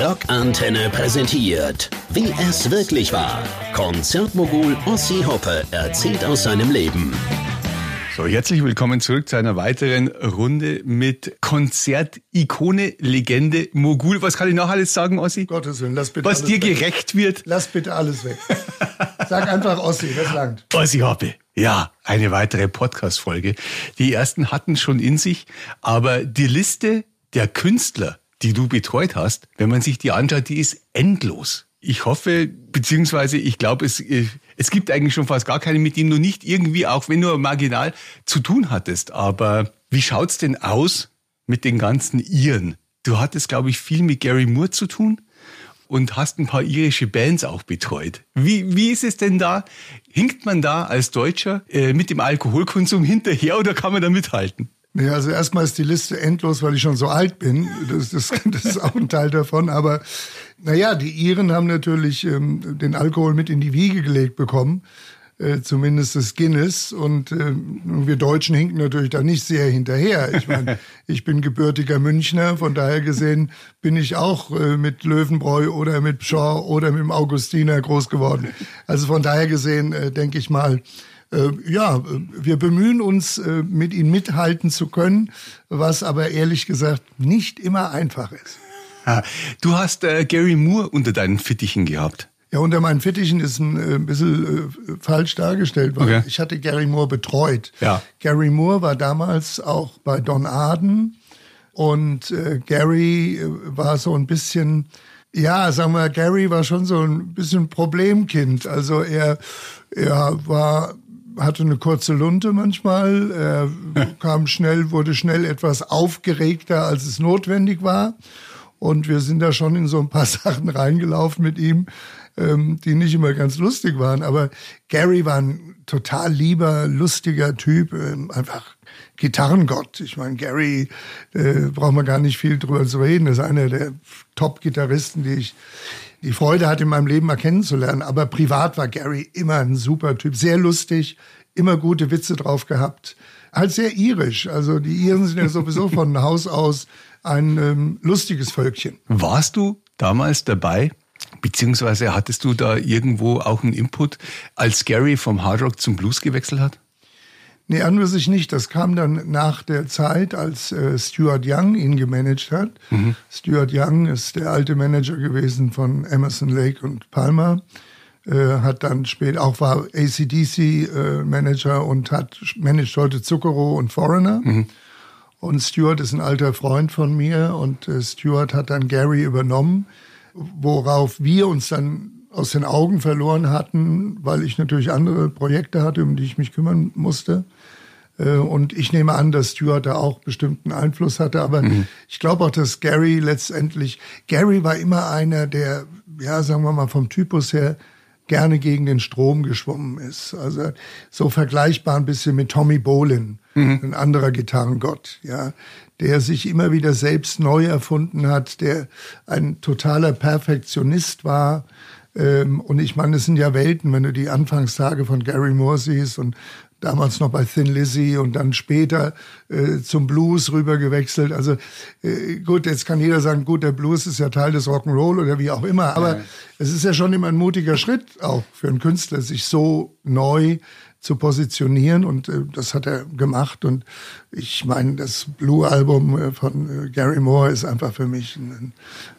Rockantenne präsentiert, wie es wirklich war. Konzertmogul Ossi Hoppe erzählt aus seinem Leben. So, herzlich willkommen zurück zu einer weiteren Runde mit Konzertikone, Legende, Mogul. Was kann ich noch alles sagen, Ossi? Gottes Willen, lass bitte Was alles dir weg. gerecht wird. Lass bitte alles weg. Sag einfach Ossi, das langt. Ossi Hoppe. Ja, eine weitere Podcast-Folge. Die ersten hatten schon in sich, aber die Liste der Künstler, die du betreut hast, wenn man sich die anschaut, die ist endlos. Ich hoffe, beziehungsweise ich glaube, es, äh, es gibt eigentlich schon fast gar keine, mit denen du nicht irgendwie, auch wenn nur marginal, zu tun hattest. Aber wie schaut's denn aus mit den ganzen Iren? Du hattest, glaube ich, viel mit Gary Moore zu tun und hast ein paar irische Bands auch betreut. Wie, wie ist es denn da? Hinkt man da als Deutscher äh, mit dem Alkoholkonsum hinterher oder kann man da mithalten? Nee, also erstmal ist die Liste endlos, weil ich schon so alt bin. Das, das, das ist auch ein Teil davon. Aber naja, die Iren haben natürlich ähm, den Alkohol mit in die Wiege gelegt bekommen. Äh, zumindest das Guinness. Und äh, wir Deutschen hinken natürlich da nicht sehr hinterher. Ich meine, ich bin gebürtiger Münchner, von daher gesehen bin ich auch äh, mit Löwenbräu oder mit Shaw oder mit dem Augustiner groß geworden. Also von daher gesehen äh, denke ich mal, ja, äh, wir bemühen uns, äh, mit ihnen mithalten zu können, was aber ehrlich gesagt nicht immer einfach ist. Du hast äh, Gary Moore unter deinen Fittichen gehabt. Ja, unter meinen Fittichen ist ein äh, bisschen äh, falsch dargestellt, weil Okay. ich hatte Gary Moore betreut. Ja. Gary Moore war damals auch bei Don Arden und äh, Gary war so ein bisschen, ja, sagen wir, Gary war schon so ein bisschen Problemkind. Also er, er war hatte eine kurze Lunte manchmal, er kam schnell, wurde schnell etwas aufgeregter, als es notwendig war. Und wir sind da schon in so ein paar Sachen reingelaufen mit ihm, ähm, die nicht immer ganz lustig waren. Aber Gary war ein total lieber, lustiger Typ, ähm, einfach Gitarrengott. Ich meine, Gary, äh, braucht man gar nicht viel drüber zu reden. Das ist einer der Top-Gitarristen, die ich die Freude hatte, in meinem Leben mal kennenzulernen. Aber privat war Gary immer ein super Typ, sehr lustig, immer gute Witze drauf gehabt. Halt sehr irisch. Also die Iren sind ja sowieso von Haus aus ein ähm, lustiges Völkchen. Warst du damals dabei? Beziehungsweise hattest du da irgendwo auch einen Input, als Gary vom Hard Rock zum Blues gewechselt hat? Nee, an sich nicht. Das kam dann nach der Zeit, als äh, Stuart Young ihn gemanagt hat. Stuart Young ist der alte Manager gewesen von Emerson Lake und Palmer. Äh, hat dann später auch war ACDC äh, Manager und hat managt heute Zucchero und Foreigner. Und Stuart ist ein alter Freund von mir und äh, Stuart hat dann Gary übernommen, worauf wir uns dann aus den Augen verloren hatten, weil ich natürlich andere Projekte hatte, um die ich mich kümmern musste. Äh, Und ich nehme an, dass Stuart da auch bestimmten Einfluss hatte. Aber ich glaube auch, dass Gary letztendlich, Gary war immer einer, der, ja, sagen wir mal, vom Typus her gerne gegen den Strom geschwommen ist. Also so vergleichbar ein bisschen mit Tommy Bolin, ein anderer Gitarrengott, ja, der sich immer wieder selbst neu erfunden hat, der ein totaler Perfektionist war. Ähm, und ich meine, es sind ja Welten, wenn du die Anfangstage von Gary Moore siehst und damals noch bei Thin Lizzy und dann später äh, zum Blues rüber gewechselt. Also äh, gut, jetzt kann jeder sagen, gut, der Blues ist ja Teil des Rock'n'Roll oder wie auch immer, aber es ist ja schon immer ein mutiger Schritt auch für einen Künstler, sich so neu zu positionieren und äh, das hat er gemacht und ich meine, das Blue-Album äh, von äh, Gary Moore ist einfach für mich ein,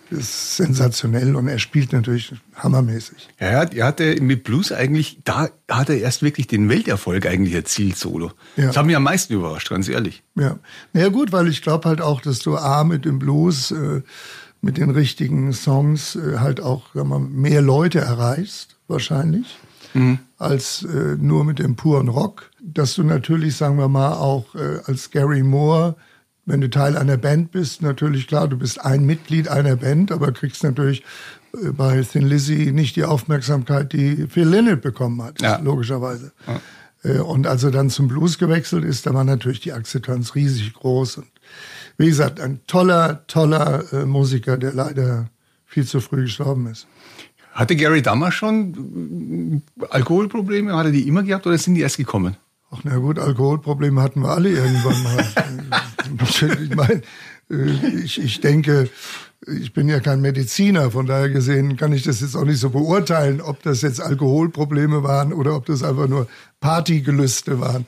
ist sensationell und er spielt natürlich hammermäßig. Ja, er hat- er hatte mit Blues eigentlich, da hat er erst wirklich den Welterfolg eigentlich erzielt, solo. Ja. Das hat mich am meisten überrascht, ganz ehrlich. Ja, naja gut, weil ich glaube halt auch, dass du A mit dem Blues, äh, mit den richtigen Songs äh, halt auch mal, mehr Leute erreichst, wahrscheinlich, als äh, nur mit dem puren Rock. Dass du natürlich, sagen wir mal, auch äh, als Gary Moore, wenn du Teil einer Band bist, natürlich klar, du bist ein Mitglied einer Band, aber kriegst natürlich äh, bei Thin Lizzy nicht die Aufmerksamkeit, die Phil Lynott bekommen hat, Ja. logischerweise. Äh, Und als er dann zum Blues gewechselt ist, da war natürlich die Akzeptanz riesig groß. Und wie gesagt, ein toller, toller äh, Musiker, der leider viel zu früh gestorben ist. Hatte Gary damals schon äh, Alkoholprobleme? Hat er die immer gehabt oder sind die erst gekommen? Ach na gut, Alkoholprobleme hatten wir alle irgendwann mal. ich meine, äh, ich, ich denke, ich bin ja kein Mediziner, von daher gesehen kann ich das jetzt auch nicht so beurteilen, ob das jetzt Alkoholprobleme waren oder ob das einfach nur Partygelüste waren.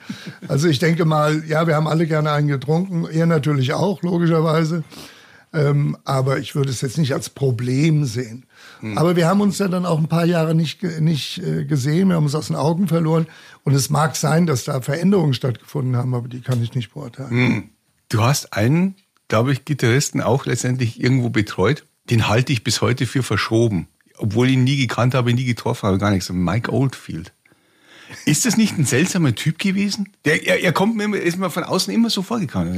Also ich denke mal, ja, wir haben alle gerne einen getrunken, er natürlich auch, logischerweise. Ähm, aber ich würde es jetzt nicht als Problem sehen. Hm. Aber wir haben uns ja dann auch ein paar Jahre nicht, nicht äh, gesehen, wir haben uns aus den Augen verloren. Und es mag sein, dass da Veränderungen stattgefunden haben, aber die kann ich nicht beurteilen. Hm. Du hast einen glaube ich, Gitarristen auch letztendlich irgendwo betreut. Den halte ich bis heute für verschoben. Obwohl ich ihn nie gekannt habe, nie getroffen habe, gar nichts. Mike Oldfield. Ist das nicht ein seltsamer Typ gewesen? Der, er, er kommt mir ist mir von außen immer so vorgekommen.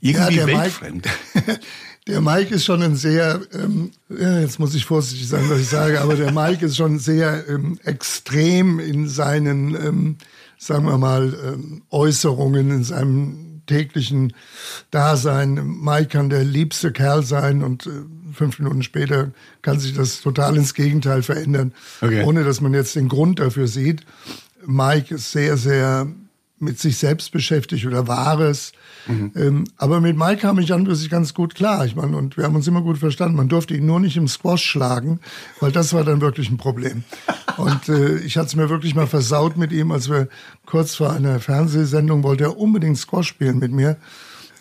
Irgendwie ja, weltfremd. Mike, der Mike ist schon ein sehr, ähm, ja, jetzt muss ich vorsichtig sein, was ich sage, aber der Mike ist schon sehr ähm, extrem in seinen, ähm, sagen wir mal, ähm, Äußerungen, in seinem täglichen Dasein. Mike kann der liebste Kerl sein und äh, fünf Minuten später kann sich das total ins Gegenteil verändern, okay. ohne dass man jetzt den Grund dafür sieht. Mike ist sehr, sehr mit sich selbst beschäftigt oder war es. Mhm. Ähm, aber mit Mike kam ich an sich ganz gut klar. Ich meine, und wir haben uns immer gut verstanden. Man durfte ihn nur nicht im Squash schlagen, weil das war dann wirklich ein Problem. Und äh, ich hatte es mir wirklich mal versaut mit ihm, als wir kurz vor einer Fernsehsendung wollte er unbedingt Squash spielen mit mir.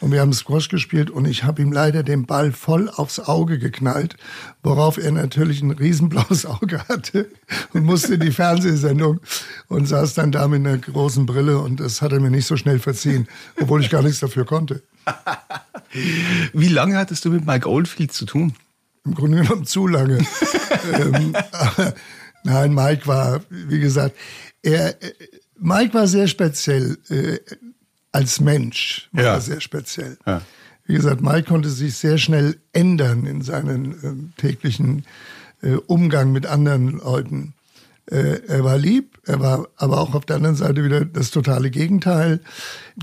Und wir haben Squash gespielt und ich habe ihm leider den Ball voll aufs Auge geknallt, worauf er natürlich ein riesenblaues Auge hatte und musste in die Fernsehsendung und saß dann da mit einer großen Brille und das hat er mir nicht so schnell verziehen, obwohl ich gar nichts dafür konnte. Wie lange hattest du mit Mike Oldfield zu tun? Im Grunde genommen zu lange. ähm, nein, Mike war, wie gesagt, er, Mike war sehr speziell. Als Mensch war ja. er sehr speziell. Ja. Wie gesagt, Mike konnte sich sehr schnell ändern in seinen äh, täglichen äh, Umgang mit anderen Leuten. Äh, er war lieb, er war aber auch auf der anderen Seite wieder das totale Gegenteil.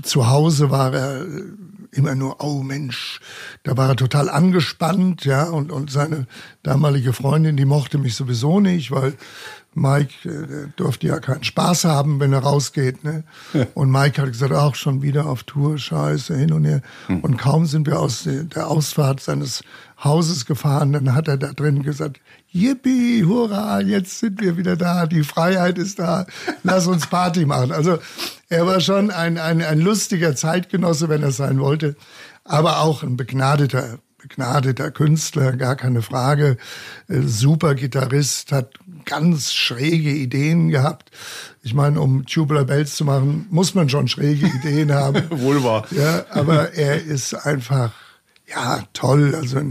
Zu Hause war er äh, immer nur, oh Mensch, da war er total angespannt, ja, und, und seine damalige Freundin, die mochte mich sowieso nicht, weil Mike äh, durfte ja keinen Spaß haben, wenn er rausgeht. Ne? Und Mike hat gesagt, auch schon wieder auf Tour, scheiße, hin und her. Hm. Und kaum sind wir aus der Ausfahrt seines Hauses gefahren, dann hat er da drin gesagt, Yippie, hurra, jetzt sind wir wieder da, die Freiheit ist da, lass uns Party machen. Also er war schon ein, ein, ein lustiger Zeitgenosse, wenn er sein wollte, aber auch ein begnadeter begnadeter Künstler, gar keine Frage. Äh, super Gitarrist, hat ganz schräge Ideen gehabt. Ich meine, um Tubular Bells zu machen, muss man schon schräge Ideen haben. Wohl wahr. Ja, aber er ist einfach, ja, toll. Also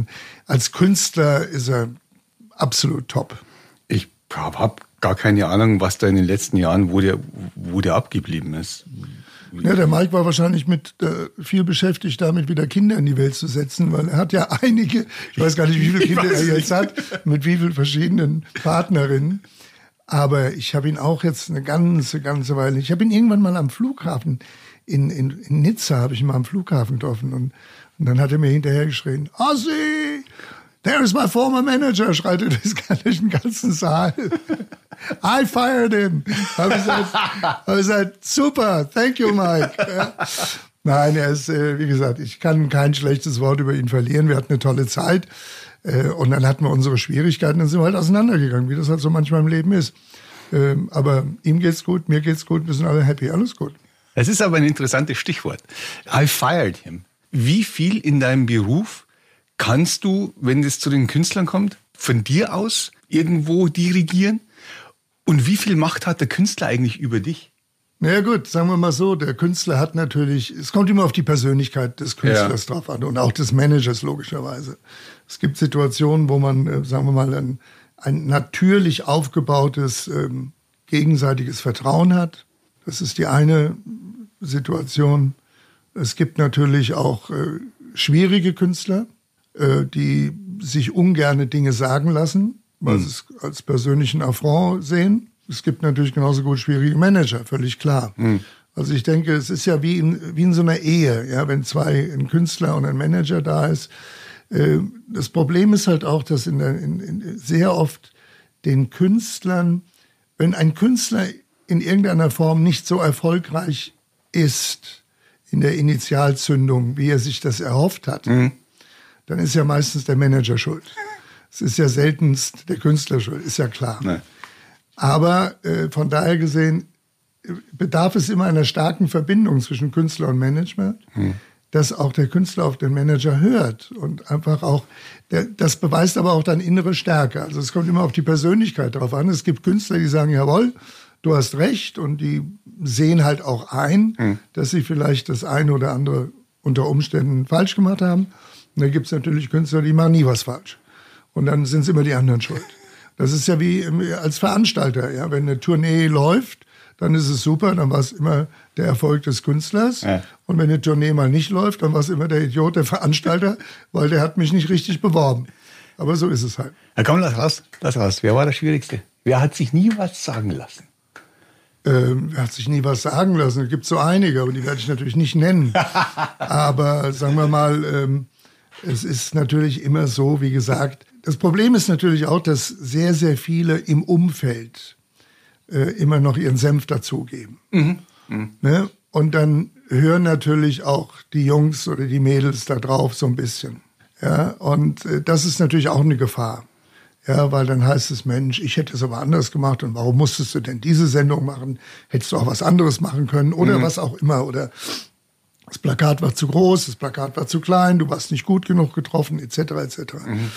als Künstler ist er absolut top. Ich habe gar keine Ahnung, was da in den letzten Jahren, wo der, wo der abgeblieben ist. Ja, der Mike war wahrscheinlich mit äh, viel beschäftigt, damit wieder Kinder in die Welt zu setzen, weil er hat ja einige, ich weiß gar nicht, wie viele Kinder er jetzt hat, mit wie vielen verschiedenen Partnerinnen. Aber ich habe ihn auch jetzt eine ganze, ganze Weile. Ich habe ihn irgendwann mal am Flughafen in, in, in Nizza, habe ich ihn mal am Flughafen getroffen. Und, und dann hat er mir hinterher geschrien, Ossi, there is my former manager, schreit er durch den ganzen Saal. I fired him. Habe ich, gesagt, hab gesagt, super, thank you, Mike. Nein, er ist, äh, wie gesagt, ich kann kein schlechtes Wort über ihn verlieren. Wir hatten eine tolle Zeit. Äh, und dann hatten wir unsere Schwierigkeiten, dann sind halt auseinandergegangen, wie das halt so manchmal im Leben ist. Ähm, aber ihm geht's gut, mir geht's gut, wir sind alle happy, alles gut. Es ist aber ein interessantes Stichwort. I fired him. Wie viel in deinem Beruf kannst du, wenn es zu den Künstlern kommt, von dir aus irgendwo dirigieren? Und wie viel Macht hat der Künstler eigentlich über dich? Na ja, gut, sagen wir mal so, der Künstler hat natürlich, es kommt immer auf die Persönlichkeit des Künstlers ja. drauf an und auch des Managers logischerweise. Es gibt Situationen, wo man, äh, sagen wir mal, ein, ein natürlich aufgebautes ähm, gegenseitiges Vertrauen hat. Das ist die eine Situation. Es gibt natürlich auch äh, schwierige Künstler, äh, die sich ungerne Dinge sagen lassen weil mhm. sie es als persönlichen Affront sehen. Es gibt natürlich genauso gut schwierige Manager, völlig klar. Mhm. Also ich denke, es ist ja wie in, wie in so einer Ehe, ja, wenn zwei, ein Künstler und ein Manager da ist. Äh, das Problem ist halt auch, dass in der, in, in sehr oft den Künstlern, wenn ein Künstler in irgendeiner Form nicht so erfolgreich ist in der Initialzündung, wie er sich das erhofft hat, mhm. dann ist ja meistens der Manager schuld. Es ist ja seltenst der Künstler schuld, ist ja klar. Nein. Aber äh, von daher gesehen bedarf es immer einer starken Verbindung zwischen Künstler und Management, hm. dass auch der Künstler auf den Manager hört und einfach auch, der, das beweist aber auch dann innere Stärke. Also es kommt immer auf die Persönlichkeit drauf an. Es gibt Künstler, die sagen, jawohl, du hast recht und die sehen halt auch ein, hm. dass sie vielleicht das eine oder andere unter Umständen falsch gemacht haben. Und da gibt es natürlich Künstler, die machen nie was falsch. Und dann sind es immer die anderen schuld. Das ist ja wie als Veranstalter, ja. Wenn eine Tournee läuft, dann ist es super, dann war es immer der Erfolg des Künstlers. Ja. Und wenn eine Tournee mal nicht läuft, dann war es immer der Idiot, der Veranstalter, weil der hat mich nicht richtig beworben. Aber so ist es halt. Ja, komm, lass raus, lass raus. Wer war der Schwierigste? Wer hat sich nie was sagen lassen? Ähm, er hat sich nie was sagen lassen. Es gibt so einige, aber die werde ich natürlich nicht nennen. aber sagen wir mal, ähm, es ist natürlich immer so, wie gesagt, das Problem ist natürlich auch, dass sehr, sehr viele im Umfeld äh, immer noch ihren Senf dazugeben. Mhm. Mhm. Ne? Und dann hören natürlich auch die Jungs oder die Mädels da drauf so ein bisschen. Ja, und äh, das ist natürlich auch eine Gefahr. Ja, weil dann heißt es, Mensch, ich hätte es aber anders gemacht und warum musstest du denn diese Sendung machen? Hättest du auch was anderes machen können oder mhm. was auch immer oder das Plakat war zu groß, das Plakat war zu klein, du warst nicht gut genug getroffen, etc. etc. Mhm.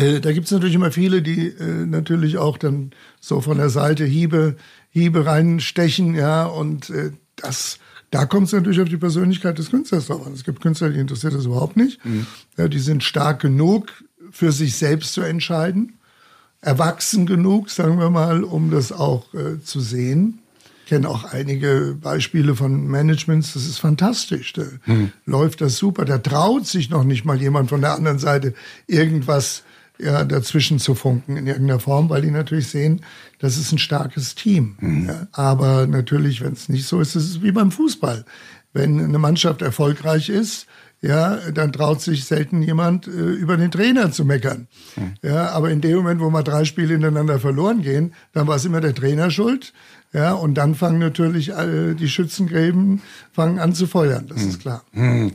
Äh, da gibt es natürlich immer viele, die äh, natürlich auch dann so von der Seite Hiebe, Hiebe reinstechen, ja, und äh, das, da kommt es natürlich auf die Persönlichkeit des Künstlers drauf an. Es gibt Künstler, die interessiert das überhaupt nicht. Mhm. Ja, die sind stark genug, für sich selbst zu entscheiden, erwachsen genug, sagen wir mal, um das auch äh, zu sehen. Ich kenne auch einige Beispiele von Managements, das ist fantastisch. Da hm. läuft das super. Da traut sich noch nicht mal jemand von der anderen Seite irgendwas ja, dazwischen zu funken in irgendeiner Form, weil die natürlich sehen, das ist ein starkes Team. Mhm. Ja, aber natürlich, wenn es nicht so ist, ist es wie beim Fußball. Wenn eine Mannschaft erfolgreich ist, ja, dann traut sich selten jemand äh, über den Trainer zu meckern. Hm. Ja, aber in dem Moment, wo mal drei Spiele hintereinander verloren gehen, dann war es immer der Trainer schuld. Ja, und dann fangen natürlich äh, die Schützengräben fangen an zu feuern, das hm. ist klar. Hm.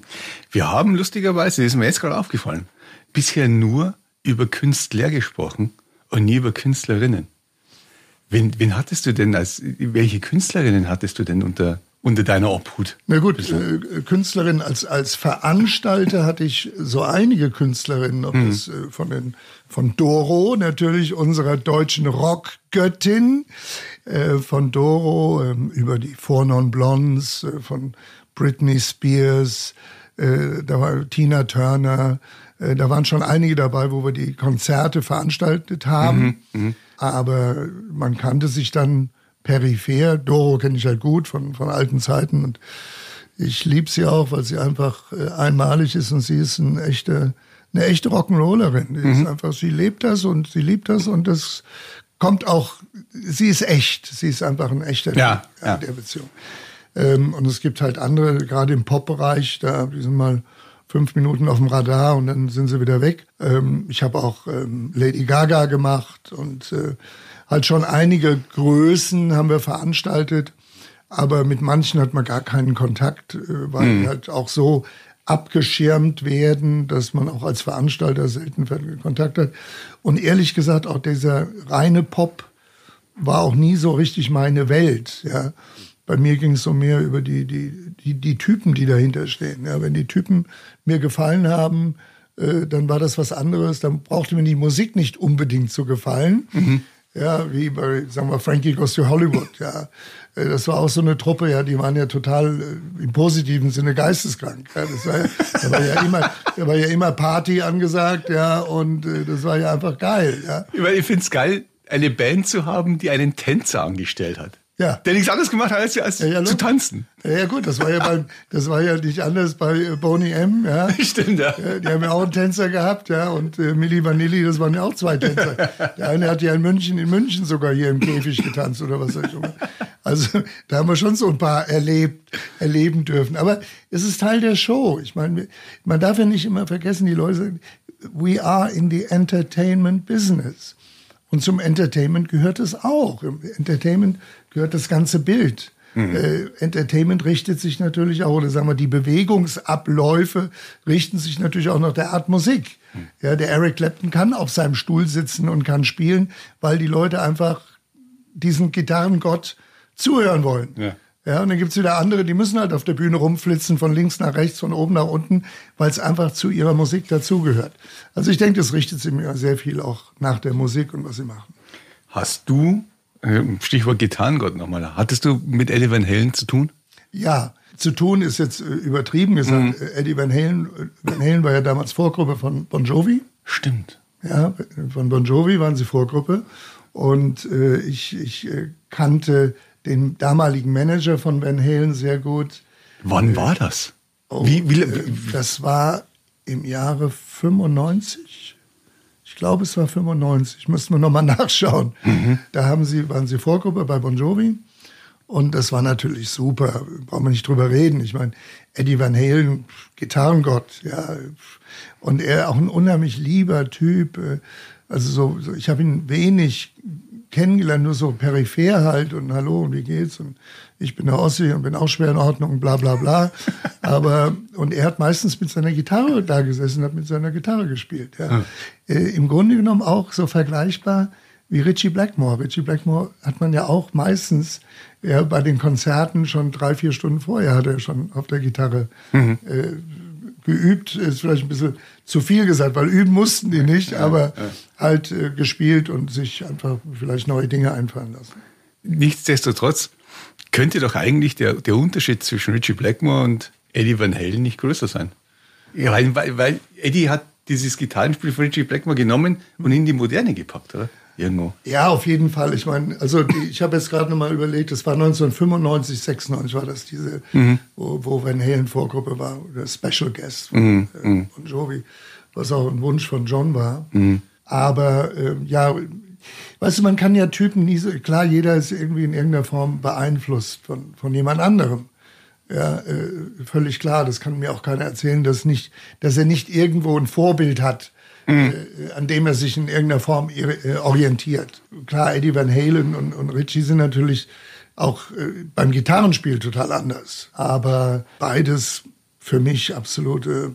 Wir haben lustigerweise, das ist mir jetzt gerade aufgefallen, bisher nur über Künstler gesprochen und nie über Künstlerinnen. Wen, wen hattest du denn als, welche Künstlerinnen hattest du denn unter unter deiner Obhut? Na gut, äh, Künstlerin als, als Veranstalter hatte ich so einige Künstlerinnen, ob hm. das äh, von, den, von Doro, natürlich unserer deutschen Rockgöttin, äh, von Doro äh, über die Four Non Blondes, äh, von Britney Spears, äh, da war Tina Turner, äh, da waren schon einige dabei, wo wir die Konzerte veranstaltet haben. Mhm, mh. Aber man kannte sich dann peripher. Doro kenne ich halt gut von, von alten Zeiten und ich liebe sie auch, weil sie einfach äh, einmalig ist und sie ist eine echte, eine echte Rock'n'Rollerin. Mhm. einfach, sie lebt das und sie liebt das und das kommt auch, sie ist echt. Sie ist einfach ein echter ja, ja. der Beziehung. Ähm, und es gibt halt andere, gerade im Pop-Bereich, da die sind mal fünf Minuten auf dem Radar und dann sind sie wieder weg. Ähm, ich habe auch ähm, Lady Gaga gemacht und äh, halt schon einige Größen haben wir veranstaltet, aber mit manchen hat man gar keinen Kontakt, äh, weil mhm. die halt auch so abgeschirmt werden, dass man auch als Veranstalter selten Kontakt hat. Und ehrlich gesagt, auch dieser reine Pop war auch nie so richtig meine Welt. Ja. Bei mir ging es so mehr über die, die, die, die Typen, die dahinter stehen. Ja, wenn die Typen mir gefallen haben, äh, dann war das was anderes. Dann brauchte mir die Musik nicht unbedingt zu gefallen. Mhm. Ja, wie bei, sagen wir, Frankie Goes to Hollywood, ja. Äh, das war auch so eine Truppe, ja, die waren ja total äh, im positiven Sinne geisteskrank. Ja, das war ja, da war ja immer, da war ja immer Party angesagt, ja, und äh, das war ja einfach geil, ja. Ich finde es geil, eine Band zu haben, die einen Tänzer angestellt hat. Ja. Der nichts anderes gemacht hat, als, als ja, ja, zu tanzen. Ja, gut, das war ja, beim, das war ja nicht anders bei äh, Boney M. Ja. Stimmt, ja. ja. Die haben ja auch einen Tänzer gehabt, ja, und äh, Milli Vanilli, das waren ja auch zwei Tänzer. Der eine hat ja in München, in München sogar hier im Käfig getanzt oder was weiß ich. Also da haben wir schon so ein paar erlebt, erleben dürfen. Aber es ist Teil der Show. Ich meine, man darf ja nicht immer vergessen, die Leute sagen, we are in the entertainment business. Und zum Entertainment gehört es auch. Im Entertainment gehört das ganze Bild. Mhm. Äh, Entertainment richtet sich natürlich auch, oder sagen wir, die Bewegungsabläufe richten sich natürlich auch nach der Art Musik. Mhm. Ja, der Eric Clapton kann auf seinem Stuhl sitzen und kann spielen, weil die Leute einfach diesen Gitarrengott zuhören wollen. Ja. Ja, und dann gibt's wieder andere, die müssen halt auf der Bühne rumflitzen, von links nach rechts, von oben nach unten, weil es einfach zu ihrer Musik dazugehört. Also ich denke, das richtet sich mir sehr viel auch nach der Musik und was sie machen. Hast du, äh, Stichwort Gitarrengott nochmal, hattest du mit Eddie Van Halen zu tun? Ja, zu tun ist jetzt äh, übertrieben gesagt. Mhm. Eddie Van Halen, Van Halen war ja damals Vorgruppe von Bon Jovi. Stimmt. Ja, von Bon Jovi waren sie Vorgruppe. Und äh, ich, ich äh, kannte den damaligen Manager von Van Halen sehr gut. Wann war das? Oh, wie, wie, wie, das war im Jahre 95. Ich glaube, es war 95. Müssen wir nochmal nachschauen. Mhm. Da haben sie, waren sie Vorgruppe bei Bon Jovi. Und das war natürlich super. Brauchen wir nicht drüber reden. Ich meine, Eddie Van Halen, Gitarrengott, ja. Und er auch ein unheimlich lieber Typ. Also so, so ich habe ihn wenig kennengelernt, nur so peripher halt und hallo und wie geht's und ich bin der Ossi und bin auch schwer in Ordnung und bla bla bla. Aber, und er hat meistens mit seiner Gitarre da gesessen, hat mit seiner Gitarre gespielt. Ja. ja. Äh, Im Grunde genommen auch so vergleichbar wie Richie Blackmore. Richie Blackmore hat man ja auch meistens ja, bei den Konzerten schon drei, vier Stunden vorher hat er schon auf der Gitarre mhm. äh, geübt, ist vielleicht ein bisschen zu viel gesagt, weil üben mussten die nicht, aber halt äh, gespielt und sich einfach vielleicht neue Dinge einfallen lassen. Nichtsdestotrotz könnte doch eigentlich der, der Unterschied zwischen Richie Blackmore und Eddie Van Halen nicht größer sein. Ja, weil, weil Eddie hat dieses Gitarrenspiel von Richie Blackmore genommen und in die Moderne gepackt, oder? Irgendwo. Ja, auf jeden Fall. Ich meine, also die, ich habe jetzt gerade noch mal überlegt, das war 1995, 96 war das diese, mhm. wo, wo Van Halen Vorgruppe war, der Special Guest von, mhm. äh, mhm. von Jovi, was auch ein Wunsch von John war. Mhm. Aber äh, ja, weißt du, man kann ja Typen nie so, klar, jeder ist irgendwie in irgendeiner Form beeinflusst von, von jemand anderem. Ja, äh, völlig klar. Das kann mir auch keiner erzählen, dass nicht, dass er nicht irgendwo ein Vorbild hat mhm. äh, an dem er sich in irgendeiner Form äh, orientiert. Klar, Eddie Van Halen und, und Richie sind natürlich auch äh, beim Gitarrenspiel total anders. Aber beides für mich absolute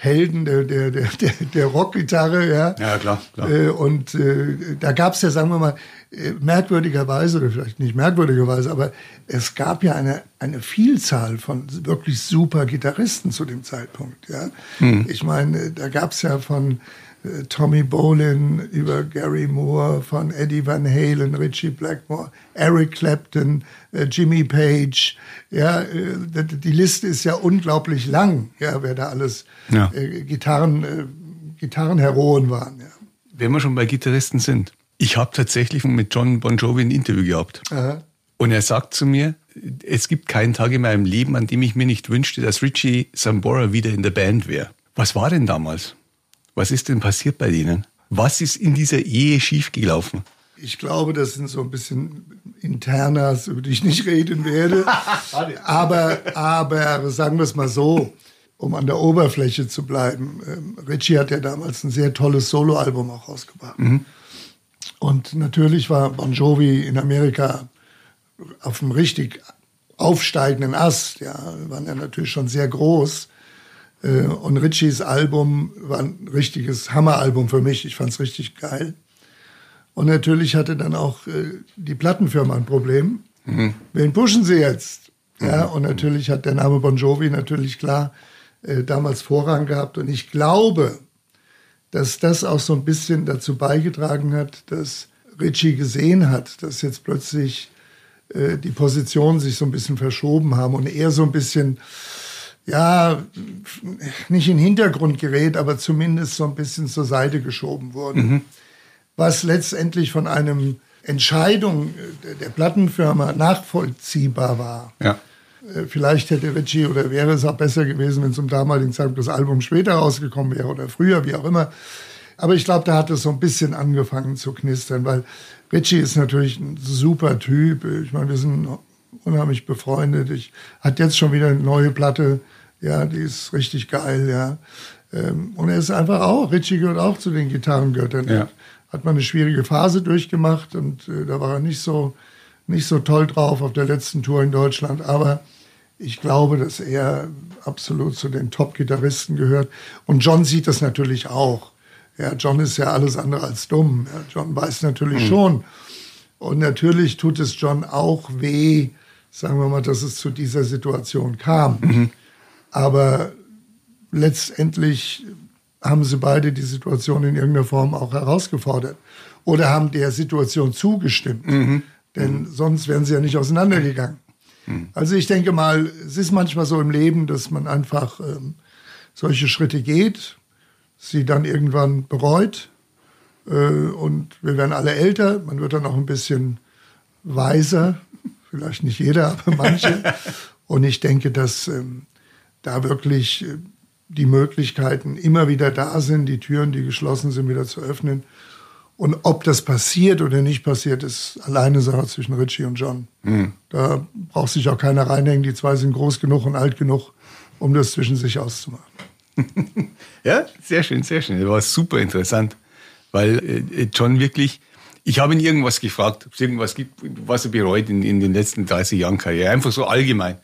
Helden der, der, der, der Rockgitarre. Ja, ja klar. klar. Äh, und äh, da gab es ja, sagen wir mal, äh, merkwürdigerweise, oder vielleicht nicht merkwürdigerweise, aber es gab ja eine, eine Vielzahl von wirklich super Gitarristen zu dem Zeitpunkt. Ja? Hm. Ich meine, da gab es ja von Tommy Bolin über Gary Moore, von Eddie Van Halen, Richie Blackmore, Eric Clapton, äh, Jimmy Page. Ja, äh, die Liste ist ja unglaublich lang, ja, wer da alles ja. Äh, Gitarren, äh, Gitarrenheroen waren. Ja. Wenn wir schon bei Gitarristen sind, ich habe tatsächlich mit John Bon Jovi ein Interview gehabt. Aha. Und er sagt zu mir, es gibt keinen Tag in meinem Leben, an dem ich mir nicht wünschte, dass Richie Sambora wieder in der Band wäre. Was war denn damals? Was ist denn passiert bei denen? Was ist in dieser Ehe schiefgelaufen? Ich glaube, das sind so ein bisschen Internas, über die ich nicht reden werde. aber, aber sagen wir es mal so, um an der Oberfläche zu bleiben. Ähm, Richie hat ja damals ein sehr tolles Soloalbum auch rausgebracht. Mhm. Und natürlich war Bon Jovi in Amerika auf einem richtig aufsteigenden Ast. Ja, waren ja natürlich schon sehr groß. Äh, und Richies Album war ein richtiges Hammeralbum für mich. Ich fand es richtig geil. Und natürlich hatte dann auch äh, die Plattenfirma ein Problem. Mhm. Wen pushen sie jetzt? Ja, mhm. und natürlich hat der Name Bon Jovi natürlich klar äh, damals Vorrang gehabt. Und ich glaube, dass das auch so ein bisschen dazu beigetragen hat, dass Ritchie gesehen hat, dass jetzt plötzlich äh, die Positionen sich so ein bisschen verschoben haben und er so ein bisschen, ja, nicht in den Hintergrund gerät, aber zumindest so ein bisschen zur Seite geschoben wurde. Mhm. Was letztendlich von einem Entscheidung der Plattenfirma nachvollziehbar war. Ja. Äh, vielleicht hätte Ritchie oder wäre es auch besser gewesen, wenn zum damaligen Zeitpunkt das Album später rausgekommen wäre oder früher, wie auch immer. Aber ich glaube, da hat es so ein bisschen angefangen zu knistern, weil Ritchie ist natürlich ein super Typ. Ich meine, wir sind unheimlich befreundet. Ich hat jetzt schon wieder eine neue Platte. Ja, die ist richtig geil, ja. Ähm, und er ist einfach auch, Ritchie gehört auch zu den Gitarrengöttern. Ja. Hat man eine schwierige Phase durchgemacht und äh, da war er nicht so nicht so toll drauf auf der letzten Tour in Deutschland, aber ich glaube, dass er absolut zu den Top-Gitarristen gehört. Und John sieht das natürlich auch. Ja, John ist ja alles andere als dumm. Ja, John weiß natürlich mhm. schon. Und natürlich tut es John auch weh, sagen wir mal, dass es zu dieser Situation kam. Mhm. Aber letztendlich haben sie beide die Situation in irgendeiner Form auch herausgefordert oder haben der Situation zugestimmt. Mhm. Denn sonst wären sie ja nicht auseinandergegangen. Mhm. Also ich denke mal, es ist manchmal so im Leben, dass man einfach ähm, solche Schritte geht, sie dann irgendwann bereut äh, und wir werden alle älter, man wird dann auch ein bisschen weiser, vielleicht nicht jeder, aber manche. und ich denke, dass ähm, da wirklich äh, die Möglichkeiten immer wieder da sind, die Türen, die geschlossen sind, wieder zu öffnen. Und ob das passiert oder nicht passiert, ist alleine Sache zwischen Richie und John. Mhm. Da braucht sich auch keiner reinhängen. Die zwei sind groß genug und alt genug, um das zwischen sich auszumachen. ja, sehr schön, sehr schön. Das war super interessant, weil äh, John wirklich, ich habe ihn irgendwas gefragt, ob es irgendwas gibt, was er bereut in, in den letzten 30 Jahren Karriere. Einfach so allgemein.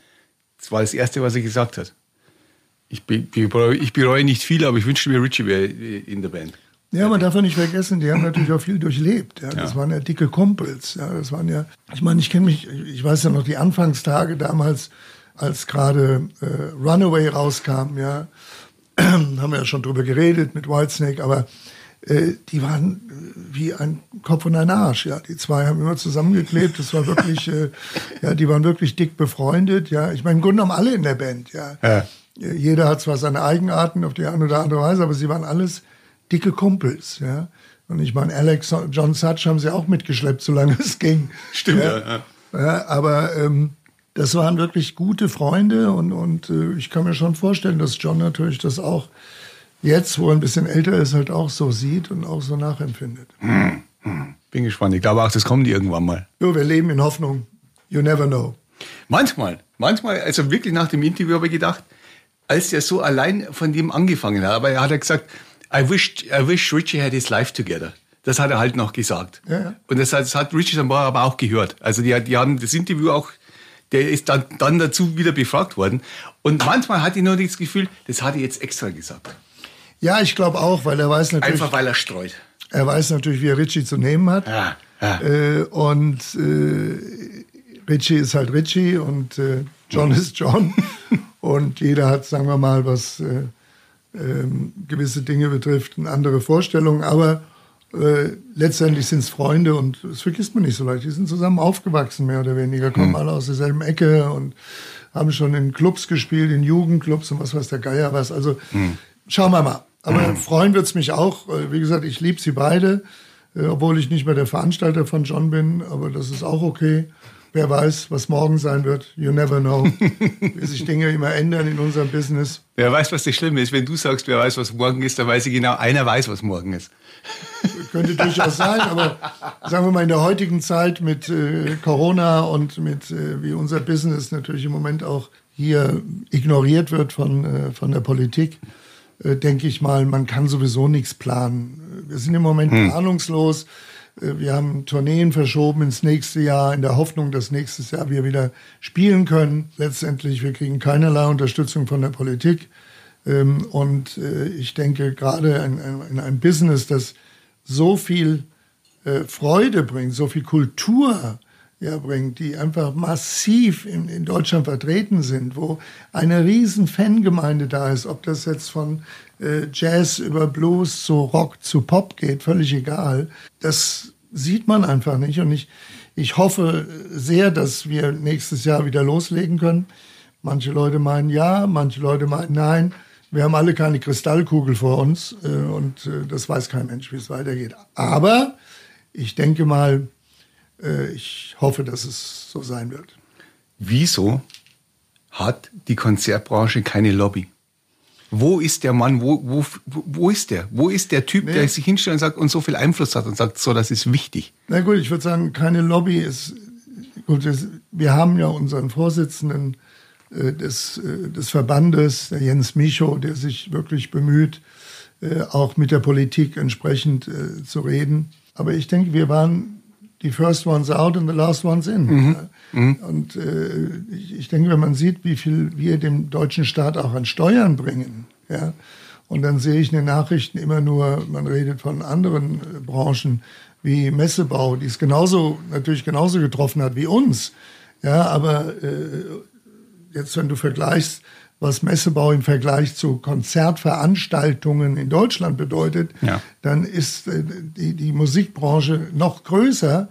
Das war das Erste, was er gesagt hat. Ich, bereue, ich bereue nicht viel, aber ich wünschte mir, Richie wäre in der Band. Ja, man darf ja nicht vergessen, die haben natürlich auch viel durchlebt. Ja. Das ja. waren ja dicke Kumpels. Ja. Das waren ja, ich meine, ich kenne mich, ich weiß ja noch die Anfangstage damals, als gerade äh, Runaway rauskam, ja, haben wir ja schon drüber geredet mit Whitesnake, aber die waren äh, wie ein Kopf und ein Arsch. Ja, die zwei haben immer zusammengeklebt. Das war wirklich, äh, ja, die waren wirklich dick befreundet. Ja, ich meine, im Grunde genommen alle in der Band. Ja. ja. Jeder hat zwar seine Eigenarten auf die eine oder andere Weise, aber sie waren alles dicke Kumpels. Ja. Und ich meine, Alex, John Such haben sie auch mitgeschleppt, solange es ging. Stimmt, ja. ja, ja aber ähm, das waren wirklich gute Freunde und, und äh, ich kann mir schon vorstellen, dass John natürlich das auch jetzt, wo er ein bisschen älter ist, halt auch so sieht und auch so nachempfindet. Hm, hm. Bin gespannt. Ich glaube auch, das kommt irgendwann mal. Jo, wir leben in Hoffnung. You never know. Manchmal, manchmal, also wirklich nach dem Interview habe ich gedacht, als er so allein von dem angefangen hat, aber er hat gesagt, I wish, I wish Richie had his life together. Das hat er halt noch gesagt. Ja, ja. Und das hat, das hat Richie dann aber auch gehört. Also die, die haben das Interview auch, der ist dann, dann dazu wieder befragt worden. Und manchmal hatte ich nur das Gefühl, das hat er jetzt extra gesagt. Ja, ich glaube auch, weil er weiß natürlich. Einfach weil er streut. Er weiß natürlich, wie er Richie zu nehmen hat. Ja, ja. Äh, und äh, Richie ist halt Richie und äh, John ist John. und jeder hat, sagen wir mal, was äh, ähm, gewisse Dinge betrifft, eine andere Vorstellung. Aber äh, letztendlich sind es Freunde und das vergisst man nicht so leicht. Die sind zusammen aufgewachsen, mehr oder weniger, kommen mhm. alle aus derselben Ecke und haben schon in Clubs gespielt, in Jugendclubs und was weiß der Geier was. Also mhm. schauen wir mal. Aber mhm. freuen es mich auch. Wie gesagt, ich liebe sie beide, äh, obwohl ich nicht mehr der Veranstalter von John bin, aber das ist auch okay. Wer weiß, was morgen sein wird. You never know. Wie sich Dinge immer ändern in unserem Business. Wer weiß, was das Schlimme ist. Wenn du sagst, wer weiß, was morgen ist, dann weiß ich genau, einer weiß, was morgen ist. Könnte durchaus sein, aber sagen wir mal in der heutigen Zeit mit äh, Corona und mit äh, wie unser Business natürlich im Moment auch hier ignoriert wird von, äh, von der Politik, denke ich mal, man kann sowieso nichts planen. Wir sind im Moment hm. planungslos. Äh, wir haben Tourneen verschoben ins nächste Jahr in der Hoffnung, dass nächstes Jahr wir wieder spielen können. Letztendlich, wir kriegen keinerlei Unterstützung von der Politik. Ähm, und äh, ich denke, gerade in einem Business, das so viel äh, Freude bringt, so viel Kultur ja, bringt, die einfach massiv in, in Deutschland vertreten sind, wo eine riesen Fangemeinde da ist, ob das jetzt von äh, Jazz über Blues zu Rock zu Pop geht, völlig egal. Das sieht man einfach nicht und ich, ich hoffe sehr, dass wir nächstes Jahr wieder loslegen können. Manche Leute meinen ja, manche Leute meinen nein. Wir haben alle keine Kristallkugel vor uns äh, und äh, das weiß kein Mensch, wie es weitergeht. Aber ich denke mal, ich hoffe, dass es so sein wird. Wieso hat die Konzertbranche keine Lobby? Wo ist der Mann? Wo, wo, wo ist der? Wo ist der Typ, nee. der sich hinstellt und sagt und so viel Einfluss hat und sagt, so, das ist wichtig? Na gut, ich würde sagen, keine Lobby ist. Gut, wir haben ja unseren Vorsitzenden äh, des, äh, des Verbandes, der Jens Micho, der sich wirklich bemüht, äh, auch mit der Politik entsprechend äh, zu reden. Aber ich denke, wir waren die first ones out and the last ones in. Mhm. Mhm. Und äh, ich, ich, denke, wenn man sieht, wie viel wir dem deutschen Staat auch an Steuern bringen, ja, und dann sehe ich in den Nachrichten immer nur, man redet von anderen äh, Branchen wie Messebau, die es genauso, natürlich genauso getroffen hat wie uns. Ja, aber äh, jetzt, wenn du vergleichst, was Messebau im Vergleich zu Konzertveranstaltungen in Deutschland bedeutet, ja. dann ist äh, die, die Musikbranche noch größer.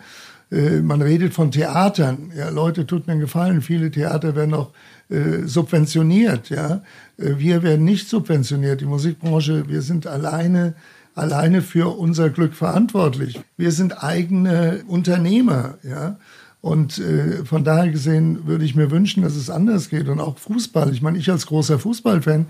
Äh, man redet von Theatern. Ja, Leute, tut mir einen Gefallen. Viele Theater werden auch äh, subventioniert. Ja, wir werden nicht subventioniert. Die Musikbranche, wir sind alleine alleine für unser Glück verantwortlich. Wir sind eigene Unternehmer. Ja. Und äh, von daher gesehen würde ich mir wünschen, dass es anders geht. Und auch Fußball. Ich meine, ich als großer Fußballfan,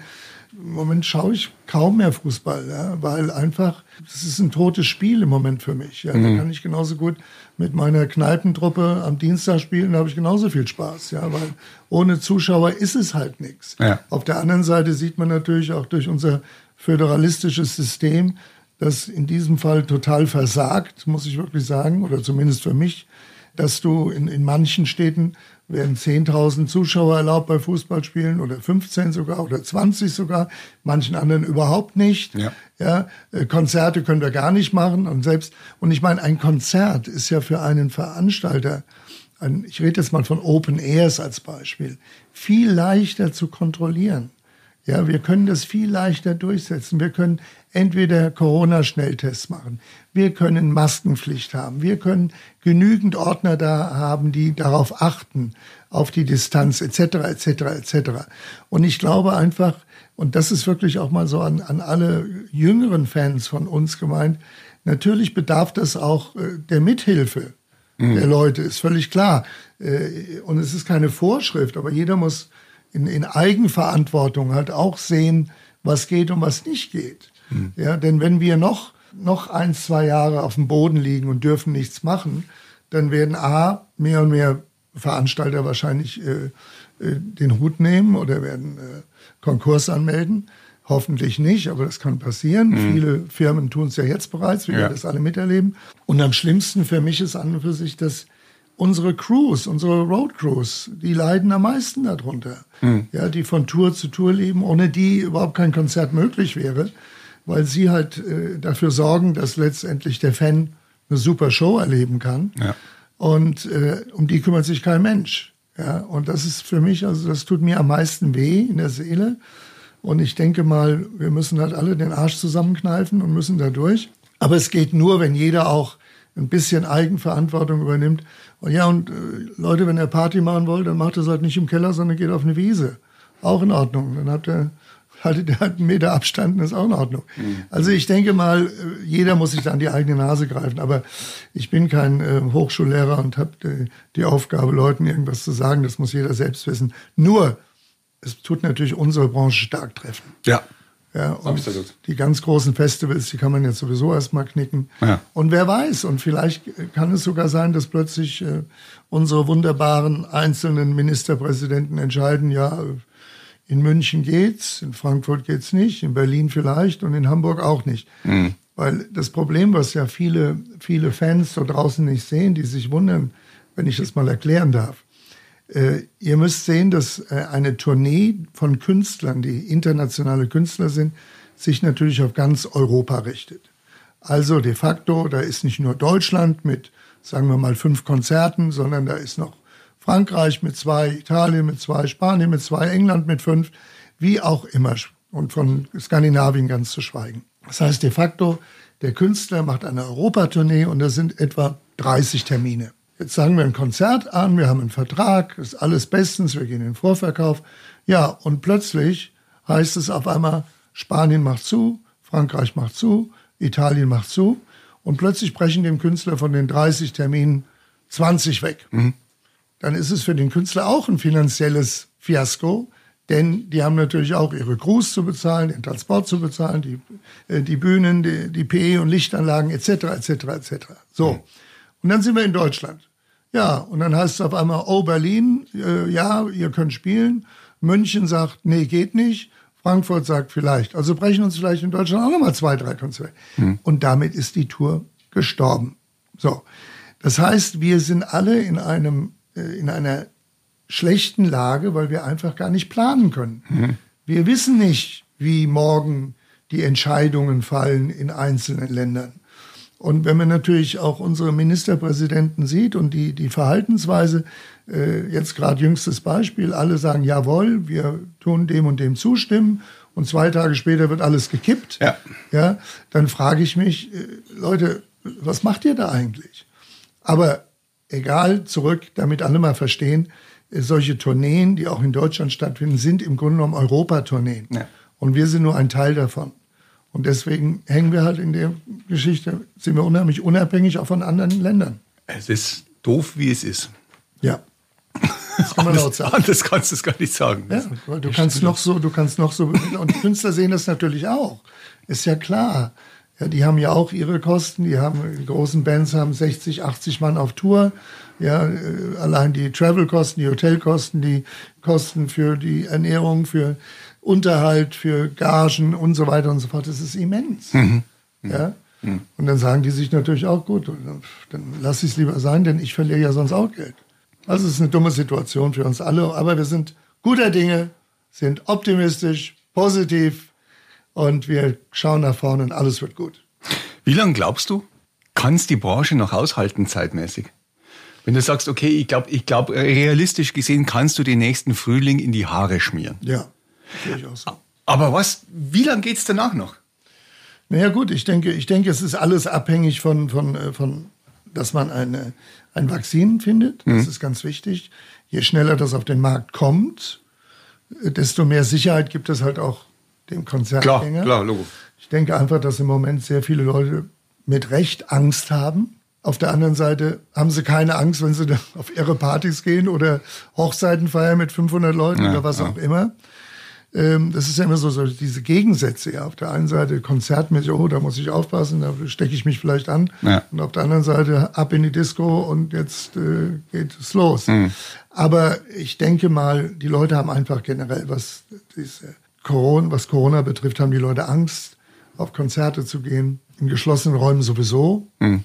im Moment schaue ich kaum mehr Fußball, ja, weil einfach, das ist ein totes Spiel im Moment für mich. Ja. Mhm. Da kann ich genauso gut mit meiner Kneipentruppe am Dienstag spielen, da habe ich genauso viel Spaß, ja, weil ohne Zuschauer ist es halt nichts. Ja. Auf der anderen Seite sieht man natürlich auch durch unser föderalistisches System, das in diesem Fall total versagt, muss ich wirklich sagen, oder zumindest für mich, dass du in, in manchen Städten werden 10.000 Zuschauer erlaubt bei Fußballspielen oder 15 sogar oder 20 sogar, manchen anderen überhaupt nicht. Ja. ja. Äh, Konzerte können wir gar nicht machen und selbst und ich meine ein Konzert ist ja für einen Veranstalter ein, ich rede jetzt mal von Open Airs als Beispiel, viel leichter zu kontrollieren. Ja, wir können das viel leichter durchsetzen. Wir können entweder Corona-Schnelltests machen, wir können Maskenpflicht haben, wir können genügend Ordner da haben, die darauf achten, auf die Distanz etc. etc. etc. Und ich glaube einfach, und das ist wirklich auch mal so an, an alle jüngeren Fans von uns gemeint, natürlich bedarf das auch äh, der Mithilfe mhm. der Leute, ist völlig klar. Äh, und es ist keine Vorschrift, aber jeder muss in, in Eigenverantwortung halt auch sehen, was geht und was nicht geht. Mhm. Ja, denn wenn wir noch, noch ein, zwei Jahre auf dem Boden liegen und dürfen nichts machen, dann werden A, mehr und mehr Veranstalter wahrscheinlich äh, äh, den Hut nehmen oder werden äh, Konkurs anmelden. Hoffentlich nicht, aber das kann passieren. Mhm. Viele Firmen tun es ja jetzt bereits, wir ja. das alle miterleben. Und am schlimmsten für mich ist an und für sich, dass unsere Crews, unsere Road Crews, die leiden am meisten darunter. Mhm. Ja, die von Tour zu Tour leben, ohne die überhaupt kein Konzert möglich wäre weil sie halt äh, dafür sorgen, dass letztendlich der Fan eine super Show erleben kann. Ja. Und äh, um die kümmert sich kein Mensch. Ja, und das ist für mich, also das tut mir am meisten weh in der Seele. Und ich denke mal, wir müssen halt alle den Arsch zusammenkneifen und müssen da durch. Aber es geht nur, wenn jeder auch ein bisschen Eigenverantwortung übernimmt. Und ja, und äh, Leute, wenn ihr Party machen wollt, dann macht es halt nicht im Keller, sondern geht auf eine Wiese. Auch in Ordnung. Dann habt ihr haltet ihr halt einen Meter Abstand, das ist auch in Ordnung. Mhm. Also ich denke mal, jeder muss sich da an die eigene Nase greifen. Aber ich bin kein äh, Hochschullehrer und habe die, die Aufgabe, Leuten irgendwas zu sagen. Das muss jeder selbst wissen. Nur, es tut natürlich unsere Branche stark treffen. Ja. Ja, und die ganz großen Festivals, die kann man jetzt sowieso erstmal knicken. Ja. Und wer weiß, und vielleicht kann es sogar sein, dass plötzlich äh, unsere wunderbaren einzelnen Ministerpräsidenten entscheiden, ja, in München geht's, in Frankfurt geht's nicht, in Berlin vielleicht und in Hamburg auch nicht. Mhm. Weil das Problem, was ja viele, viele Fans da draußen nicht sehen, die sich wundern, wenn ich das mal erklären darf. Äh, ihr müsst sehen, dass äh, eine Tournee von Künstlern, die internationale Künstler sind, sich natürlich auf ganz Europa richtet. Also de facto, da ist nicht nur Deutschland mit, sagen wir mal, fünf Konzerten, sondern da ist noch Frankreich mit zwei, Italien mit zwei, Spanien mit zwei, England mit fünf, wie auch immer. Und von Skandinavien ganz zu schweigen. Das heißt de facto, der Künstler macht eine Europatournee und da sind etwa 30 Termine. Jetzt sagen wir ein Konzert an, wir haben einen Vertrag, ist alles bestens, wir gehen in den Vorverkauf. Ja, und plötzlich heißt es auf einmal, Spanien macht zu, Frankreich macht zu, Italien macht zu. Und plötzlich brechen dem Künstler von den 30 Terminen 20 weg. Mhm dann ist es für den Künstler auch ein finanzielles Fiasko, denn die haben natürlich auch ihre Crews zu bezahlen, den Transport zu bezahlen, die, äh, die Bühnen, die, die PE und Lichtanlagen etc. etc. etc. So, und dann sind wir in Deutschland. Ja, und dann heißt es auf einmal, oh Berlin, äh, ja, ihr könnt spielen. München sagt, nee, geht nicht. Frankfurt sagt vielleicht. Also brechen uns vielleicht in Deutschland auch nochmal zwei, drei Konzerte. Hm. Und damit ist die Tour gestorben. So. Das heißt, wir sind alle in einem, äh, in einer schlechten Lage, weil wir einfach gar nicht planen können. Mhm. Wir wissen nicht, wie morgen die Entscheidungen fallen in einzelnen Ländern. Und wenn man natürlich auch unsere Ministerpräsidenten sieht und die, die Verhaltensweise, äh, jetzt gerade jüngstes Beispiel, alle sagen, jawohl, wir tun dem und dem zustimmen und zwei Tage später wird alles gekippt, ja. Ja, dann frage ich mich, äh, Leute, was macht ihr da eigentlich? Aber egal, zurück, damit alle mal verstehen, äh, solche Tourneen, die auch in Deutschland stattfinden, sind im Grunde genommen Europatourneen. Ja. Und wir sind nur ein Teil davon. Und deswegen hängen wir halt in der Geschichte, sind wir unheimlich unabhängig auch von anderen Ländern. Es ist doof, wie es ist. Ja. Das kann man laut sagen. Anders kannst du es gar nicht sagen. Ja, weil du kannst noch so, du kannst noch so, und Künstler sehen das natürlich auch. Ist ja klar. Ja, die haben ja auch ihre Kosten. Die haben, die großen Bands haben 60, 80 Mann auf Tour. Ja, äh, allein die Travelkosten, die Hotelkosten, die Kosten für die Ernährung, für Unterhalt, für Gagen und so weiter und so fort. Das ist immens. Mhm. Ja. Mhm. Und dann sagen die sich natürlich auch, gut, dann lasse ich es lieber sein, denn ich verliere ja sonst auch Geld. Also es ist eine dumme Situation für uns alle, aber wir sind guter Dinge, sind optimistisch, positiv und wir schauen nach vorne und alles wird gut. Wie lange glaubst du, kann es die Branche noch aushalten zeitmäßig? Wenn du sagst, okay, ich glaube, ich glaub, realistisch gesehen kannst du den nächsten Frühling in die Haare schmieren. Ja, so. Aber was, wie lange geht es danach noch? Naja gut, ich denke, ich denke, es ist alles abhängig von, von, äh, von dass man eine, ein Vakzin findet. Das mhm. ist ganz wichtig. Je schneller das auf den Markt kommt, äh, desto mehr Sicherheit gibt es halt auch dem Konzertgänger. Klar, klar, Logo. Ich denke einfach, dass im Moment sehr viele Leute mit Recht Angst haben. Auf der anderen Seite haben sie keine Angst, wenn sie auf ihre Partys gehen oder Hochzeiten feiern mit 500 Leuten ja, oder was ja. auch immer. Ähm, das ist ja immer so, so diese Gegensätze. Ja. Auf der einen Seite konzertmäßig, oh, da muss ich aufpassen, da stecke ich mich vielleicht an. Ja. Und auf der anderen Seite ab in die Disco und jetzt äh, geht es los. Mhm. Aber ich denke mal, die Leute haben einfach generell, was diese Corona, was Corona betrifft, haben die Leute Angst, auf Konzerte zu gehen. In geschlossenen Räumen sowieso. Mhm.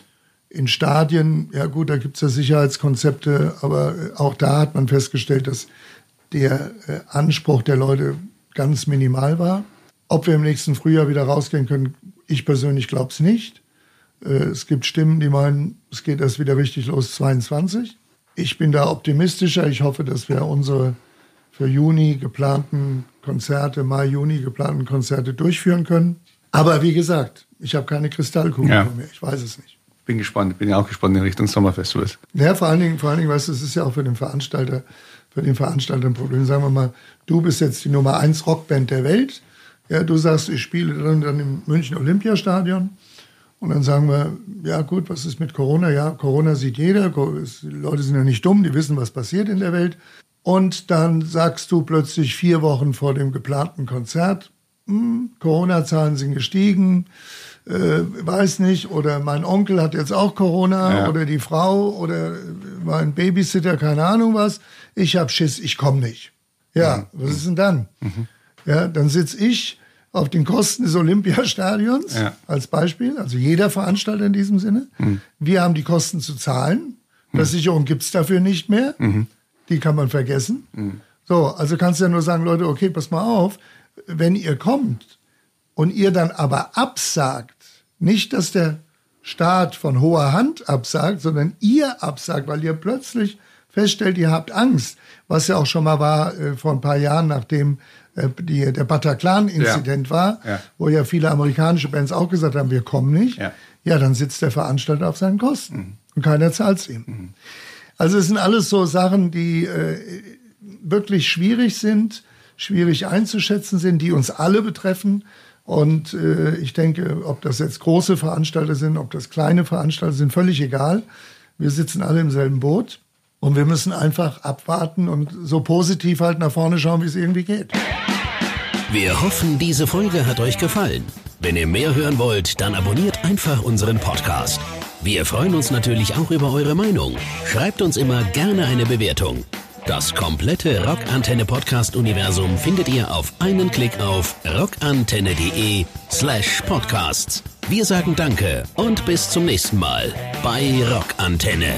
In Stadien, ja gut, da gibt es ja Sicherheitskonzepte, aber auch da hat man festgestellt, dass der äh, Anspruch der Leute ganz minimal war. Ob wir im nächsten Frühjahr wieder rausgehen können, ich persönlich glaube es nicht. Äh, es gibt Stimmen, die meinen, es geht erst wieder richtig los 22. Ich bin da optimistischer. Ich hoffe, dass wir unsere für Juni geplanten Konzerte, Mai, Juni geplanten Konzerte durchführen können. Aber wie gesagt, ich habe keine Kristallkugel ja. mehr. Ich weiß es nicht. Bin gespannt. Bin ja auch gespannt in Richtung Sommerfestivals. Ja, vor allen Dingen, vor allen Dingen, weißt du, es ist ja auch für den Veranstalter für den Veranstalter ein Problem. Sagen wir mal, du bist jetzt die Nummer 1 Rockband der Welt. Ja, du sagst, ich spiele dann, dann im München Olympiastadion. Und dann sagen wir, ja gut, was ist mit Corona? Ja, Corona sieht jeder. Die Leute sind ja nicht dumm, die wissen, was passiert in der Welt. Und dann sagst du plötzlich vier Wochen vor dem geplanten Konzert, hm, Corona-Zahlen sind gestiegen, äh, weiß nicht, oder mein Onkel hat jetzt auch Corona, ja. oder die Frau, oder mein Babysitter, keine Ahnung was. Ich hab Schiss, ich komme nicht. Ja, mhm. was ist denn dann? Mhm. Ja, dann sitze ich auf den Kosten des Olympiastadions ja. als Beispiel, also jeder Veranstalter in diesem Sinne. Mhm. Wir haben die Kosten zu zahlen. Mhm. Versicherung gibt's dafür nicht mehr. Mhm. Die kann man vergessen. Mhm. So, also kannst du ja nur sagen, Leute, okay, pass mal auf, wenn ihr kommt und ihr dann aber absagt, nicht, dass der Staat von hoher Hand absagt, sondern ihr absagt, weil ihr plötzlich feststellt, ihr habt Angst, was ja auch schon mal war äh, vor ein paar Jahren, nachdem äh, die, der Bataclan-Inzident ja. war, ja. wo ja viele amerikanische Bands auch gesagt haben, wir kommen nicht. Ja, ja dann sitzt der Veranstalter auf seinen Kosten mhm. und keiner zahlt es ihm. Mhm. Also es sind alles so Sachen, die äh, wirklich schwierig sind, schwierig einzuschätzen sind, die uns alle betreffen. Und äh, ich denke, ob das jetzt große Veranstalter sind, ob das kleine Veranstalter sind, völlig egal. Wir sitzen alle im selben Boot und wir müssen einfach abwarten und so positiv halt nach vorne schauen, wie es irgendwie geht. Wir hoffen, diese Folge hat euch gefallen. Wenn ihr mehr hören wollt, dann abonniert einfach unseren Podcast. Wir freuen uns natürlich auch über eure Meinung. Schreibt uns immer gerne eine Bewertung. Das komplette Rockantenne Podcast Universum findet ihr auf einen Klick auf rockantenne.de slash podcasts. Wir sagen Danke und bis zum nächsten Mal bei Rockantenne.